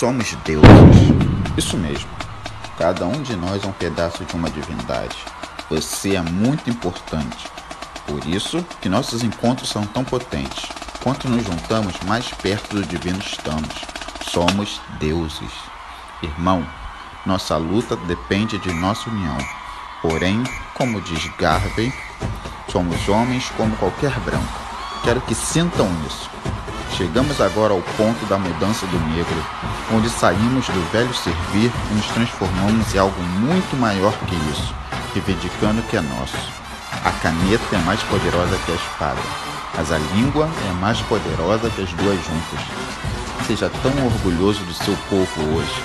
Somos deuses. Isso mesmo. Cada um de nós é um pedaço de uma divindade. Você é muito importante. Por isso que nossos encontros são tão potentes. Quanto nos juntamos, mais perto do divino estamos. Somos deuses. Irmão, nossa luta depende de nossa união. Porém, como diz Garvey, somos homens como qualquer branco. Quero que sintam isso. Chegamos agora ao ponto da mudança do negro, onde saímos do velho servir e nos transformamos em algo muito maior que isso, reivindicando o que é nosso. A caneta é mais poderosa que a espada, mas a língua é mais poderosa que as duas juntas. Seja tão orgulhoso do seu povo hoje.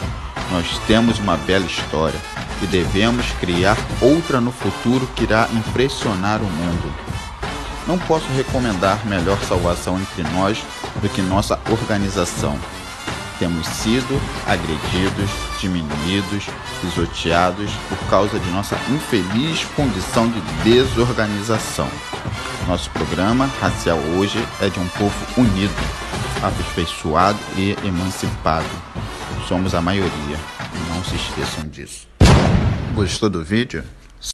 Nós temos uma bela história e devemos criar outra no futuro que irá impressionar o mundo. Não posso recomendar melhor salvação entre nós do que nossa organização. Temos sido agredidos, diminuídos, pisoteados por causa de nossa infeliz condição de desorganização. Nosso programa racial hoje é de um povo unido, aperfeiçoado e emancipado. Somos a maioria, não se esqueçam disso. Gostou do vídeo?